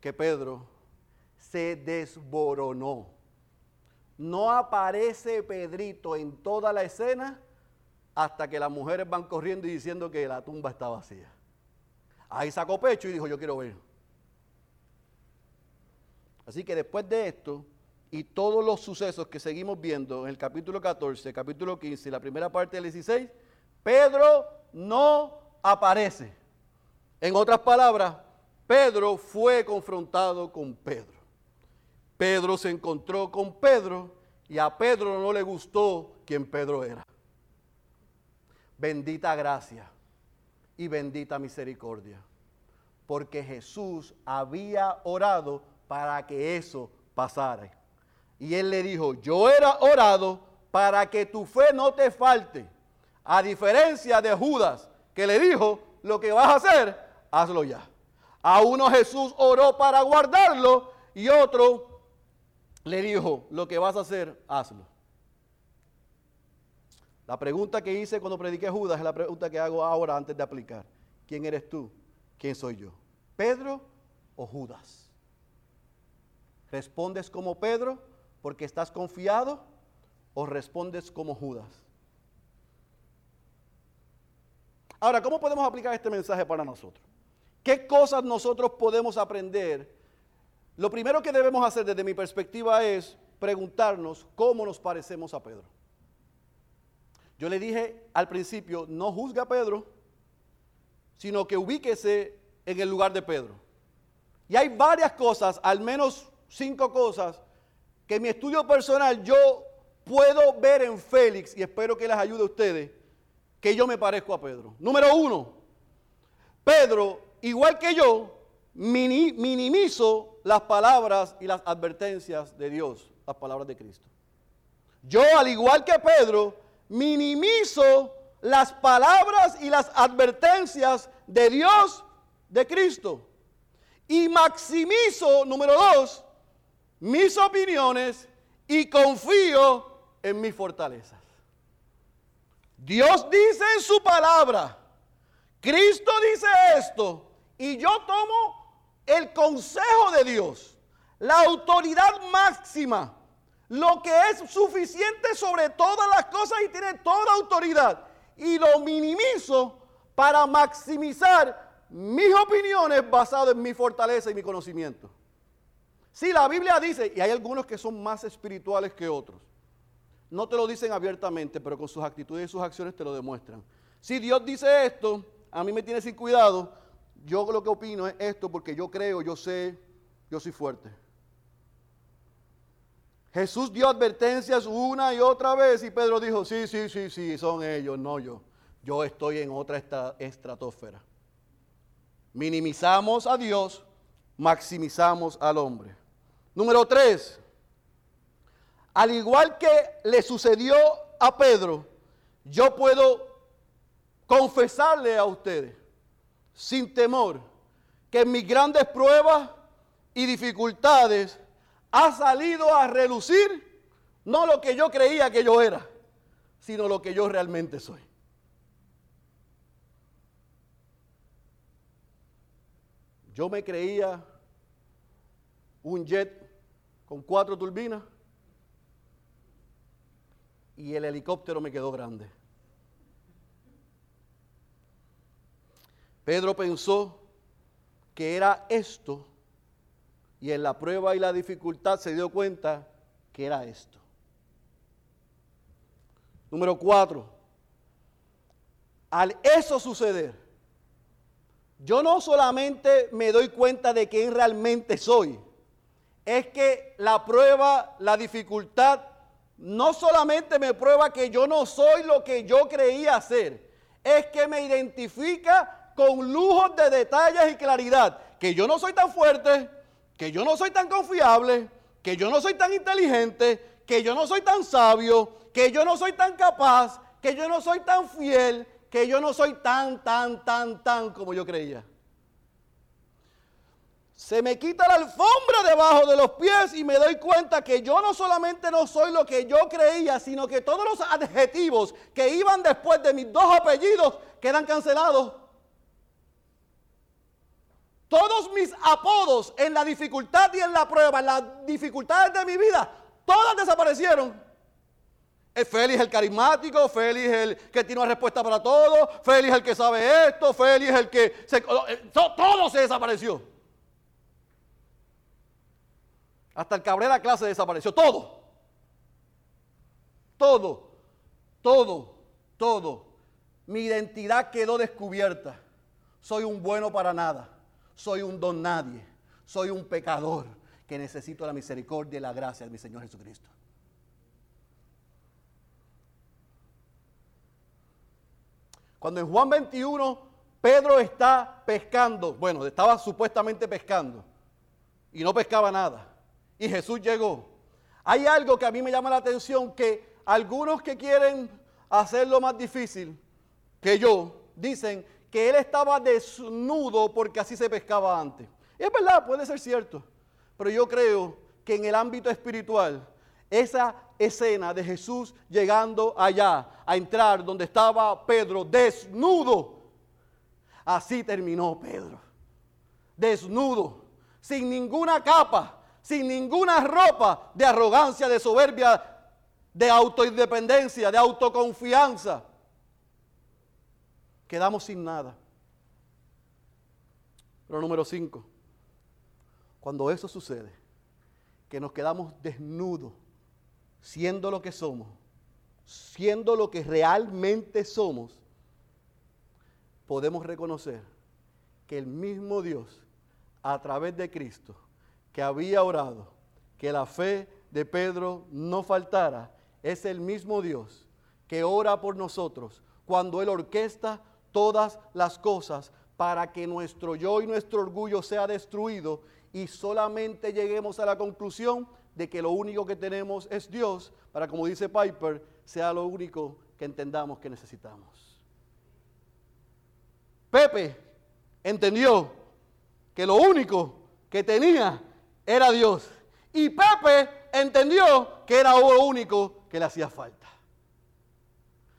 que Pedro se desboronó. No aparece Pedrito en toda la escena hasta que las mujeres van corriendo y diciendo que la tumba está vacía. Ahí sacó pecho y dijo, yo quiero ver. Así que después de esto y todos los sucesos que seguimos viendo en el capítulo 14, capítulo 15 y la primera parte del 16, Pedro no aparece. En otras palabras, Pedro fue confrontado con Pedro. Pedro se encontró con Pedro y a Pedro no le gustó quien Pedro era. Bendita gracia y bendita misericordia. Porque Jesús había orado para que eso pasara. Y él le dijo, yo era orado para que tu fe no te falte. A diferencia de Judas, que le dijo, lo que vas a hacer, hazlo ya. A uno Jesús oró para guardarlo y otro le dijo, lo que vas a hacer, hazlo. La pregunta que hice cuando prediqué Judas es la pregunta que hago ahora antes de aplicar. ¿Quién eres tú? ¿Quién soy yo? ¿Pedro o Judas? ¿Respondes como Pedro porque estás confiado o respondes como Judas? Ahora, ¿cómo podemos aplicar este mensaje para nosotros? ¿Qué cosas nosotros podemos aprender? Lo primero que debemos hacer desde mi perspectiva es preguntarnos cómo nos parecemos a Pedro. Yo le dije al principio, no juzgue a Pedro, sino que ubíquese en el lugar de Pedro. Y hay varias cosas, al menos cinco cosas, que en mi estudio personal yo puedo ver en Félix, y espero que les ayude a ustedes, que yo me parezco a Pedro. Número uno, Pedro, igual que yo, minimizo las palabras y las advertencias de Dios, las palabras de Cristo. Yo, al igual que Pedro, minimizo las palabras y las advertencias de Dios, de Cristo. Y maximizo, número dos, mis opiniones y confío en mis fortalezas. Dios dice en su palabra, Cristo dice esto, y yo tomo el consejo de Dios, la autoridad máxima lo que es suficiente sobre todas las cosas y tiene toda autoridad. Y lo minimizo para maximizar mis opiniones basadas en mi fortaleza y mi conocimiento. Si la Biblia dice, y hay algunos que son más espirituales que otros, no te lo dicen abiertamente, pero con sus actitudes y sus acciones te lo demuestran. Si Dios dice esto, a mí me tiene sin cuidado, yo lo que opino es esto porque yo creo, yo sé, yo soy fuerte. Jesús dio advertencias una y otra vez y Pedro dijo, sí, sí, sí, sí, son ellos, no yo. Yo estoy en otra estratosfera. Minimizamos a Dios, maximizamos al hombre. Número tres, al igual que le sucedió a Pedro, yo puedo confesarle a ustedes, sin temor, que en mis grandes pruebas y dificultades, ha salido a relucir no lo que yo creía que yo era, sino lo que yo realmente soy. Yo me creía un jet con cuatro turbinas y el helicóptero me quedó grande. Pedro pensó que era esto y en la prueba y la dificultad se dio cuenta que era esto. Número cuatro, al eso suceder, yo no solamente me doy cuenta de quién realmente soy, es que la prueba, la dificultad, no solamente me prueba que yo no soy lo que yo creía ser, es que me identifica con lujos de detalles y claridad, que yo no soy tan fuerte, que yo no soy tan confiable, que yo no soy tan inteligente, que yo no soy tan sabio, que yo no soy tan capaz, que yo no soy tan fiel, que yo no soy tan, tan, tan, tan como yo creía. Se me quita la alfombra debajo de los pies y me doy cuenta que yo no solamente no soy lo que yo creía, sino que todos los adjetivos que iban después de mis dos apellidos quedan cancelados. Todos mis apodos en la dificultad y en la prueba, en las dificultades de mi vida, todas desaparecieron. Félix el carismático, Félix el que tiene una respuesta para todo, Félix el que sabe esto, Félix el que... Se, eh, todo se desapareció. Hasta el Cabrera clase desapareció. Todo. Todo. Todo. Todo. Mi identidad quedó descubierta. Soy un bueno para nada soy un don nadie, soy un pecador que necesito la misericordia y la gracia de mi Señor Jesucristo. Cuando en Juan 21 Pedro está pescando, bueno, estaba supuestamente pescando y no pescaba nada. Y Jesús llegó. Hay algo que a mí me llama la atención, que algunos que quieren hacerlo más difícil que yo, dicen que él estaba desnudo porque así se pescaba antes. es verdad, puede ser cierto, pero yo creo que en el ámbito espiritual, esa escena de Jesús llegando allá, a entrar donde estaba Pedro desnudo, así terminó Pedro, desnudo, sin ninguna capa, sin ninguna ropa de arrogancia, de soberbia, de autoindependencia, de autoconfianza. Quedamos sin nada. Pero número cinco, cuando eso sucede, que nos quedamos desnudos, siendo lo que somos, siendo lo que realmente somos, podemos reconocer que el mismo Dios, a través de Cristo, que había orado, que la fe de Pedro no faltara, es el mismo Dios que ora por nosotros cuando Él orquesta todas las cosas para que nuestro yo y nuestro orgullo sea destruido y solamente lleguemos a la conclusión de que lo único que tenemos es Dios, para como dice Piper, sea lo único que entendamos que necesitamos. Pepe entendió que lo único que tenía era Dios. Y Pepe entendió que era lo único que le hacía falta.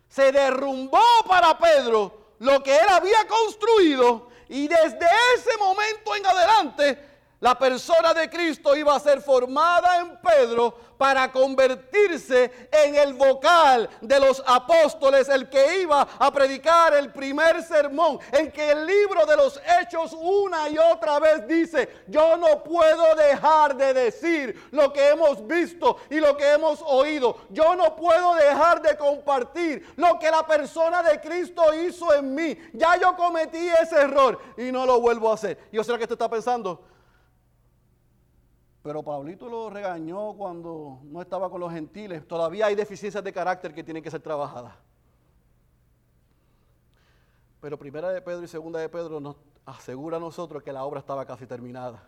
Se derrumbó para Pedro lo que él había construido y desde ese momento en adelante la persona de Cristo iba a ser formada en Pedro para convertirse en el vocal de los apóstoles, el que iba a predicar el primer sermón, en que el libro de los hechos una y otra vez dice, yo no puedo dejar de decir lo que hemos visto y lo que hemos oído, yo no puedo dejar de compartir lo que la persona de Cristo hizo en mí, ya yo cometí ese error y no lo vuelvo a hacer. Yo sé que usted está pensando, pero Pablito lo regañó cuando no estaba con los gentiles. Todavía hay deficiencias de carácter que tienen que ser trabajadas. Pero primera de Pedro y segunda de Pedro nos asegura a nosotros que la obra estaba casi terminada.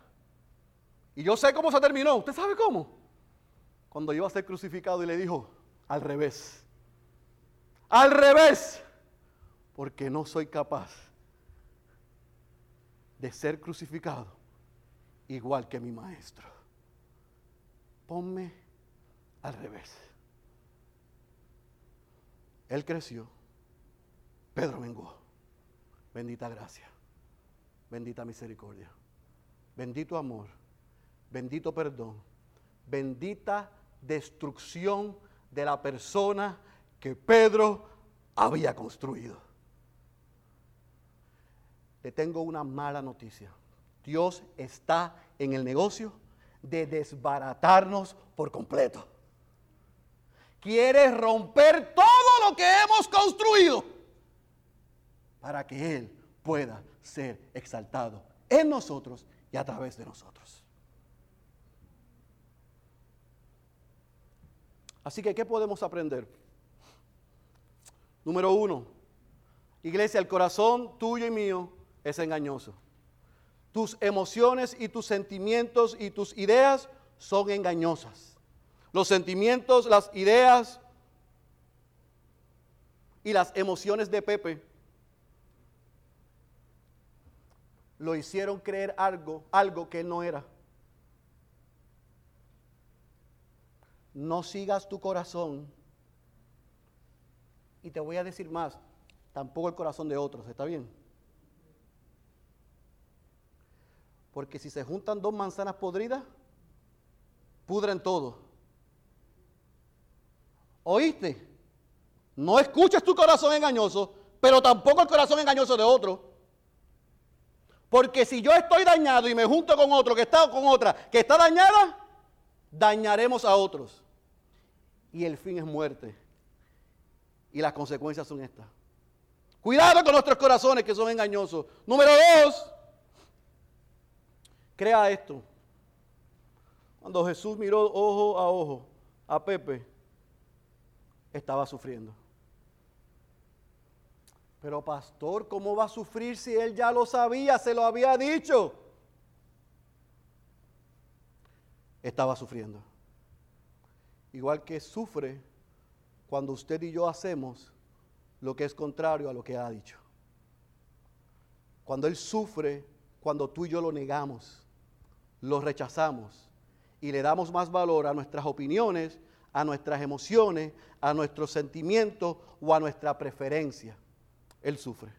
Y yo sé cómo se terminó. ¿Usted sabe cómo? Cuando iba a ser crucificado y le dijo, al revés. Al revés. Porque no soy capaz de ser crucificado igual que mi maestro ponme al revés. Él creció, Pedro menguó. Bendita gracia, bendita misericordia, bendito amor, bendito perdón, bendita destrucción de la persona que Pedro había construido. Le tengo una mala noticia. Dios está en el negocio de desbaratarnos por completo. Quiere romper todo lo que hemos construido para que Él pueda ser exaltado en nosotros y a través de nosotros. Así que, ¿qué podemos aprender? Número uno, iglesia, el corazón tuyo y mío es engañoso. Tus emociones y tus sentimientos y tus ideas son engañosas. Los sentimientos, las ideas y las emociones de Pepe lo hicieron creer algo, algo que no era. No sigas tu corazón. Y te voy a decir más, tampoco el corazón de otros, ¿está bien? Porque si se juntan dos manzanas podridas, pudren todo. ¿Oíste? No escuches tu corazón engañoso, pero tampoco el corazón engañoso de otro. Porque si yo estoy dañado y me junto con otro que está con otra que está dañada, dañaremos a otros. Y el fin es muerte. Y las consecuencias son estas. Cuidado con nuestros corazones que son engañosos. Número dos, Crea esto. Cuando Jesús miró ojo a ojo a Pepe, estaba sufriendo. Pero pastor, ¿cómo va a sufrir si él ya lo sabía, se lo había dicho? Estaba sufriendo. Igual que sufre cuando usted y yo hacemos lo que es contrario a lo que ha dicho. Cuando él sufre, cuando tú y yo lo negamos lo rechazamos y le damos más valor a nuestras opiniones, a nuestras emociones, a nuestros sentimientos o a nuestra preferencia. Él sufre.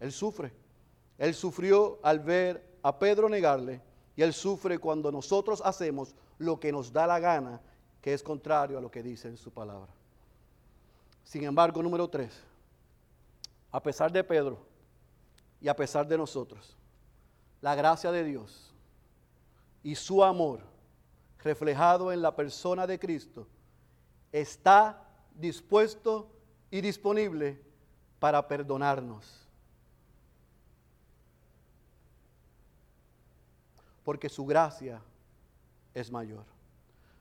Él sufre. Él sufrió al ver a Pedro negarle y él sufre cuando nosotros hacemos lo que nos da la gana, que es contrario a lo que dice en su palabra. Sin embargo, número tres, a pesar de Pedro y a pesar de nosotros, la gracia de Dios y su amor reflejado en la persona de Cristo está dispuesto y disponible para perdonarnos. Porque su gracia es mayor.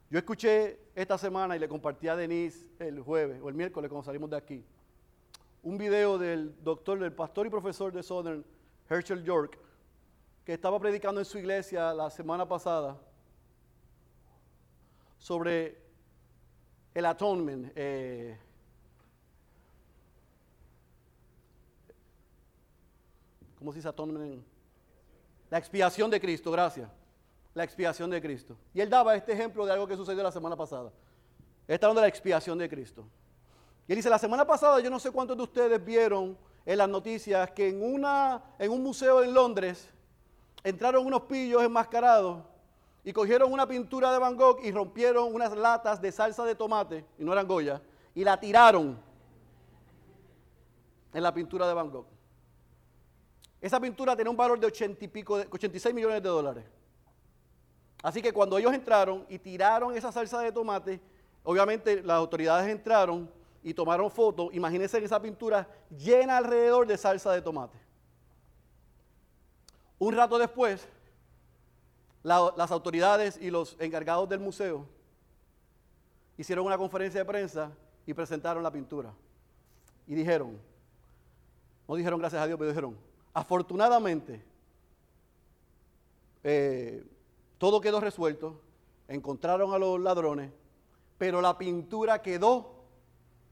Yo escuché esta semana y le compartí a Denise el jueves o el miércoles cuando salimos de aquí un video del doctor, del pastor y profesor de Southern, Herschel York, que estaba predicando en su iglesia la semana pasada sobre el atonement. Eh, ¿Cómo se dice atonement? La expiación de Cristo, gracias. La expiación de Cristo. Y él daba este ejemplo de algo que sucedió la semana pasada. Está hablando de la expiación de Cristo. Y él dice, la semana pasada yo no sé cuántos de ustedes vieron en las noticias que en, una, en un museo en Londres entraron unos pillos enmascarados y cogieron una pintura de Van Gogh y rompieron unas latas de salsa de tomate, y no eran Goya, y la tiraron en la pintura de Van Gogh. Esa pintura tenía un valor de 80 y pico, 86 millones de dólares. Así que cuando ellos entraron y tiraron esa salsa de tomate, obviamente las autoridades entraron y tomaron fotos. Imagínense esa pintura llena alrededor de salsa de tomate. Un rato después, las autoridades y los encargados del museo hicieron una conferencia de prensa y presentaron la pintura. Y dijeron, no dijeron gracias a Dios, pero dijeron, afortunadamente, eh, todo quedó resuelto, encontraron a los ladrones, pero la pintura quedó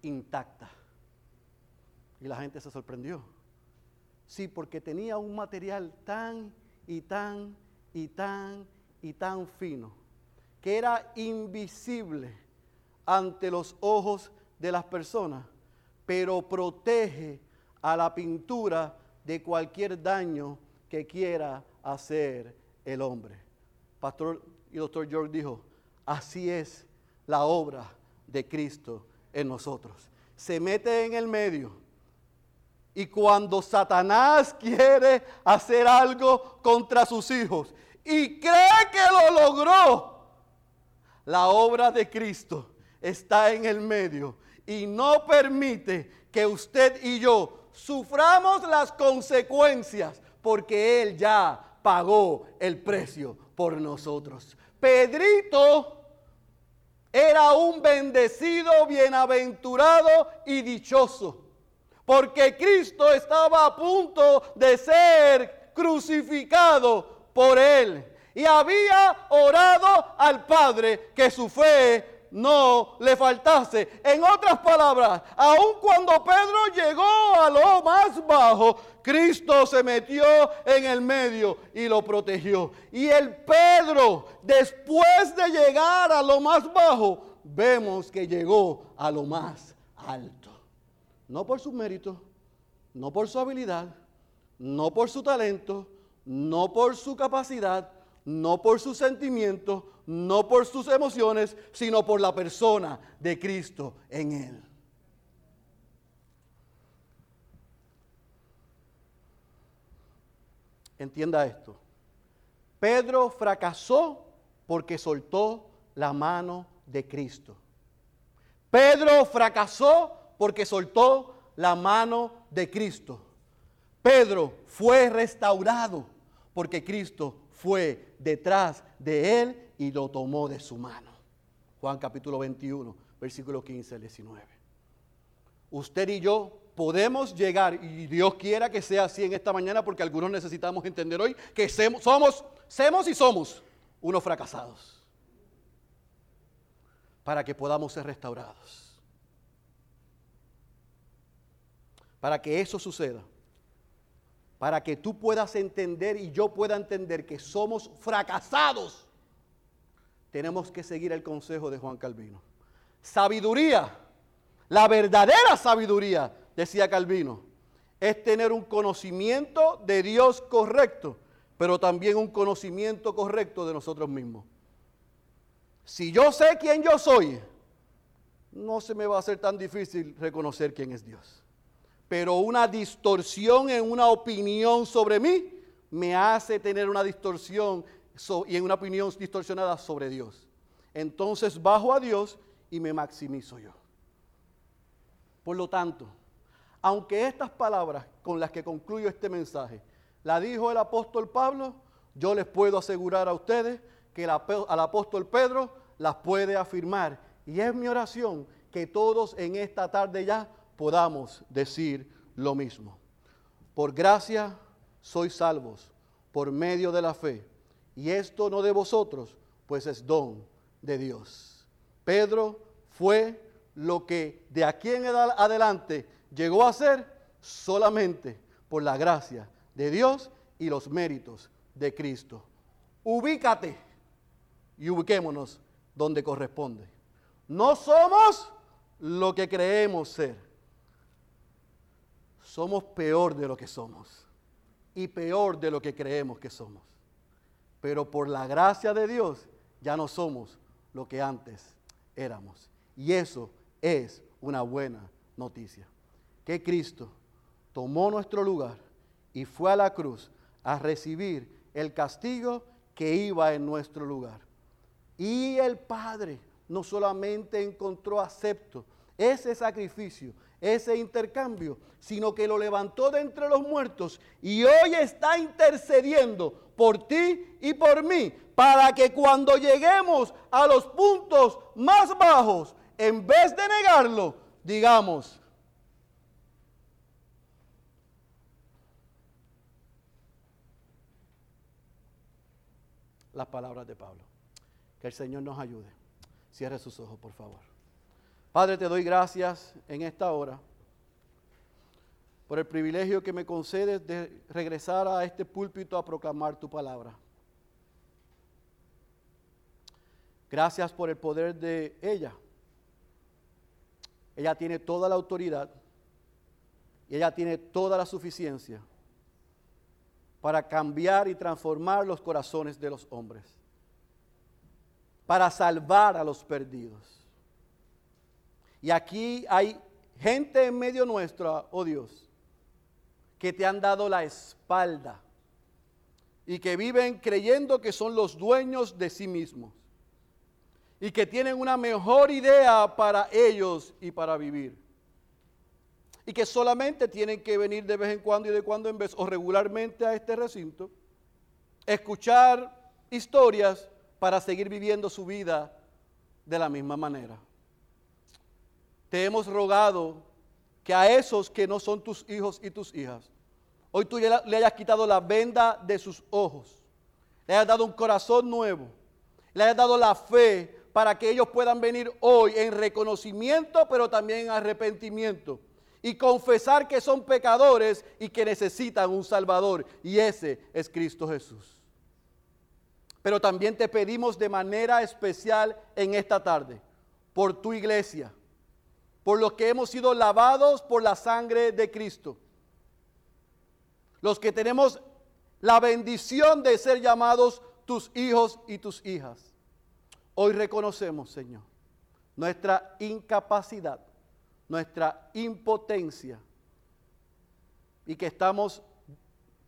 intacta. Y la gente se sorprendió. Sí, porque tenía un material tan y tan y tan y tan fino que era invisible ante los ojos de las personas, pero protege a la pintura de cualquier daño que quiera hacer el hombre. Pastor y doctor George dijo, así es la obra de Cristo en nosotros. Se mete en el medio y cuando Satanás quiere hacer algo contra sus hijos y cree que lo logró, la obra de Cristo está en el medio y no permite que usted y yo suframos las consecuencias porque Él ya pagó el precio por nosotros. Pedrito era un bendecido, bienaventurado y dichoso porque Cristo estaba a punto de ser crucificado por él. Y había orado al Padre que su fe no le faltase. En otras palabras, aun cuando Pedro llegó a lo más bajo, Cristo se metió en el medio y lo protegió. Y el Pedro, después de llegar a lo más bajo, vemos que llegó a lo más alto. No por su mérito, no por su habilidad, no por su talento, no por su capacidad, no por sus sentimientos, no por sus emociones, sino por la persona de Cristo en él. Entienda esto. Pedro fracasó porque soltó la mano de Cristo. Pedro fracasó porque soltó la mano de Cristo. Pedro fue restaurado porque Cristo fue detrás de él y lo tomó de su mano. Juan capítulo 21, versículo 15 al 19. Usted y yo podemos llegar, y Dios quiera que sea así en esta mañana, porque algunos necesitamos entender hoy que somos, somos y somos unos fracasados, para que podamos ser restaurados. Para que eso suceda, para que tú puedas entender y yo pueda entender que somos fracasados, tenemos que seguir el consejo de Juan Calvino. Sabiduría, la verdadera sabiduría, decía Calvino, es tener un conocimiento de Dios correcto, pero también un conocimiento correcto de nosotros mismos. Si yo sé quién yo soy, no se me va a hacer tan difícil reconocer quién es Dios. Pero una distorsión en una opinión sobre mí me hace tener una distorsión y en una opinión distorsionada sobre Dios. Entonces bajo a Dios y me maximizo yo. Por lo tanto, aunque estas palabras con las que concluyo este mensaje la dijo el apóstol Pablo, yo les puedo asegurar a ustedes que al apóstol Pedro las puede afirmar. Y es mi oración que todos en esta tarde ya podamos decir lo mismo. Por gracia sois salvos, por medio de la fe. Y esto no de vosotros, pues es don de Dios. Pedro fue lo que de aquí en adelante llegó a ser solamente por la gracia de Dios y los méritos de Cristo. Ubícate y ubiquémonos donde corresponde. No somos lo que creemos ser. Somos peor de lo que somos y peor de lo que creemos que somos. Pero por la gracia de Dios ya no somos lo que antes éramos. Y eso es una buena noticia. Que Cristo tomó nuestro lugar y fue a la cruz a recibir el castigo que iba en nuestro lugar. Y el Padre no solamente encontró acepto ese sacrificio, ese intercambio, sino que lo levantó de entre los muertos y hoy está intercediendo por ti y por mí, para que cuando lleguemos a los puntos más bajos, en vez de negarlo, digamos, las palabras de Pablo. Que el Señor nos ayude. Cierre sus ojos, por favor. Padre, te doy gracias en esta hora por el privilegio que me concedes de regresar a este púlpito a proclamar tu palabra. Gracias por el poder de ella. Ella tiene toda la autoridad y ella tiene toda la suficiencia para cambiar y transformar los corazones de los hombres para salvar a los perdidos. Y aquí hay gente en medio nuestro, oh Dios, que te han dado la espalda y que viven creyendo que son los dueños de sí mismos y que tienen una mejor idea para ellos y para vivir. Y que solamente tienen que venir de vez en cuando y de cuando en vez o regularmente a este recinto, escuchar historias para seguir viviendo su vida de la misma manera. Te hemos rogado que a esos que no son tus hijos y tus hijas, hoy tú le hayas quitado la venda de sus ojos, le hayas dado un corazón nuevo, le hayas dado la fe para que ellos puedan venir hoy en reconocimiento, pero también en arrepentimiento y confesar que son pecadores y que necesitan un Salvador. Y ese es Cristo Jesús. Pero también te pedimos de manera especial en esta tarde, por tu iglesia, por los que hemos sido lavados por la sangre de Cristo, los que tenemos la bendición de ser llamados tus hijos y tus hijas. Hoy reconocemos, Señor, nuestra incapacidad, nuestra impotencia y que estamos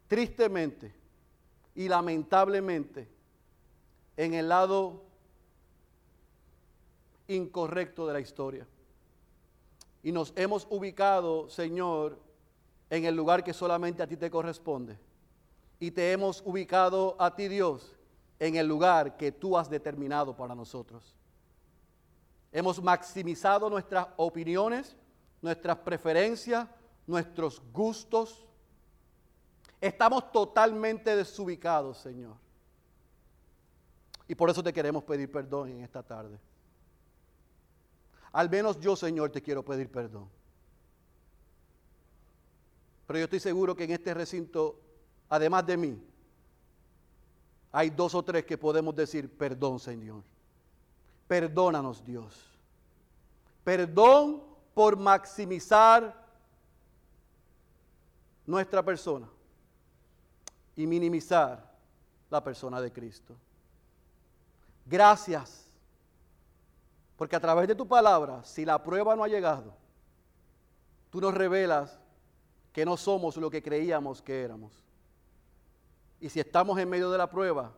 tristemente y lamentablemente en el lado incorrecto de la historia. Y nos hemos ubicado, Señor, en el lugar que solamente a ti te corresponde. Y te hemos ubicado a ti, Dios, en el lugar que tú has determinado para nosotros. Hemos maximizado nuestras opiniones, nuestras preferencias, nuestros gustos. Estamos totalmente desubicados, Señor. Y por eso te queremos pedir perdón en esta tarde. Al menos yo, Señor, te quiero pedir perdón. Pero yo estoy seguro que en este recinto además de mí, hay dos o tres que podemos decir, perdón Señor. Perdónanos Dios. Perdón por maximizar nuestra persona y minimizar la persona de Cristo. Gracias, porque a través de tu palabra, si la prueba no ha llegado, tú nos revelas que no somos lo que creíamos que éramos. Y si estamos en medio de la prueba,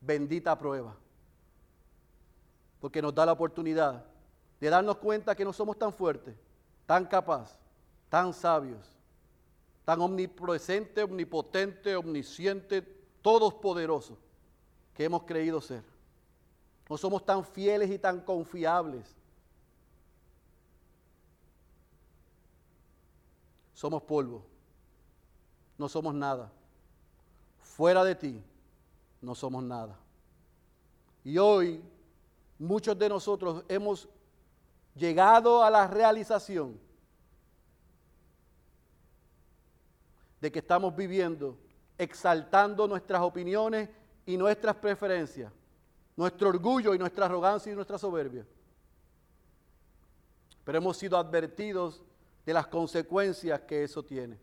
bendita prueba, porque nos da la oportunidad de darnos cuenta que no somos tan fuertes, tan capaces, tan sabios, tan omnipresente, omnipotente, omnisciente, todos poderosos que hemos creído ser. No somos tan fieles y tan confiables. Somos polvo. No somos nada. Fuera de ti, no somos nada. Y hoy muchos de nosotros hemos llegado a la realización de que estamos viviendo exaltando nuestras opiniones y nuestras preferencias, nuestro orgullo y nuestra arrogancia y nuestra soberbia. Pero hemos sido advertidos de las consecuencias que eso tiene.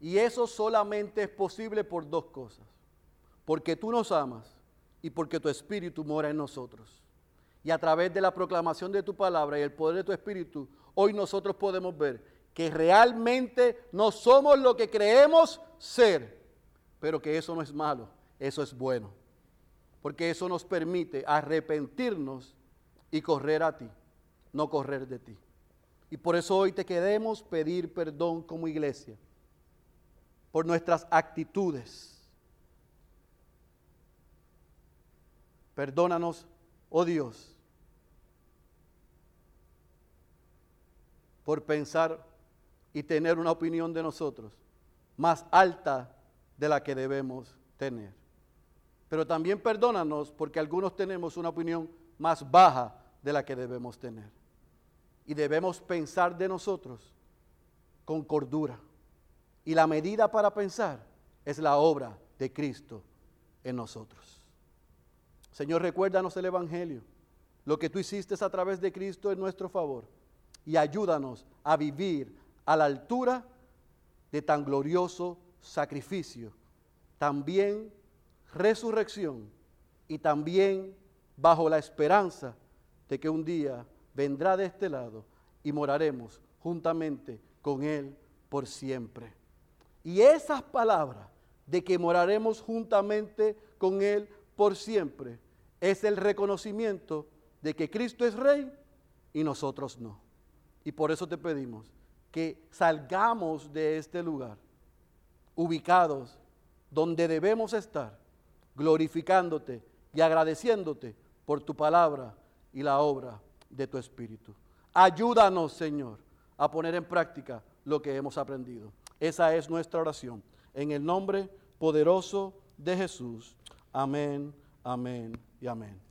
Y eso solamente es posible por dos cosas. Porque tú nos amas y porque tu espíritu mora en nosotros. Y a través de la proclamación de tu palabra y el poder de tu espíritu, hoy nosotros podemos ver que realmente no somos lo que creemos ser, pero que eso no es malo, eso es bueno, porque eso nos permite arrepentirnos y correr a ti, no correr de ti. Y por eso hoy te queremos pedir perdón como iglesia por nuestras actitudes. Perdónanos, oh Dios, por pensar y tener una opinión de nosotros más alta de la que debemos tener. Pero también perdónanos porque algunos tenemos una opinión más baja de la que debemos tener. Y debemos pensar de nosotros con cordura. Y la medida para pensar es la obra de Cristo en nosotros. Señor, recuérdanos el Evangelio, lo que tú hiciste a través de Cristo en nuestro favor. Y ayúdanos a vivir a la altura de tan glorioso sacrificio, también resurrección y también bajo la esperanza de que un día vendrá de este lado y moraremos juntamente con Él por siempre. Y esas palabras de que moraremos juntamente con Él por siempre es el reconocimiento de que Cristo es Rey y nosotros no. Y por eso te pedimos que salgamos de este lugar, ubicados donde debemos estar, glorificándote y agradeciéndote por tu palabra y la obra de tu Espíritu. Ayúdanos, Señor, a poner en práctica lo que hemos aprendido. Esa es nuestra oración. En el nombre poderoso de Jesús. Amén, amén y amén.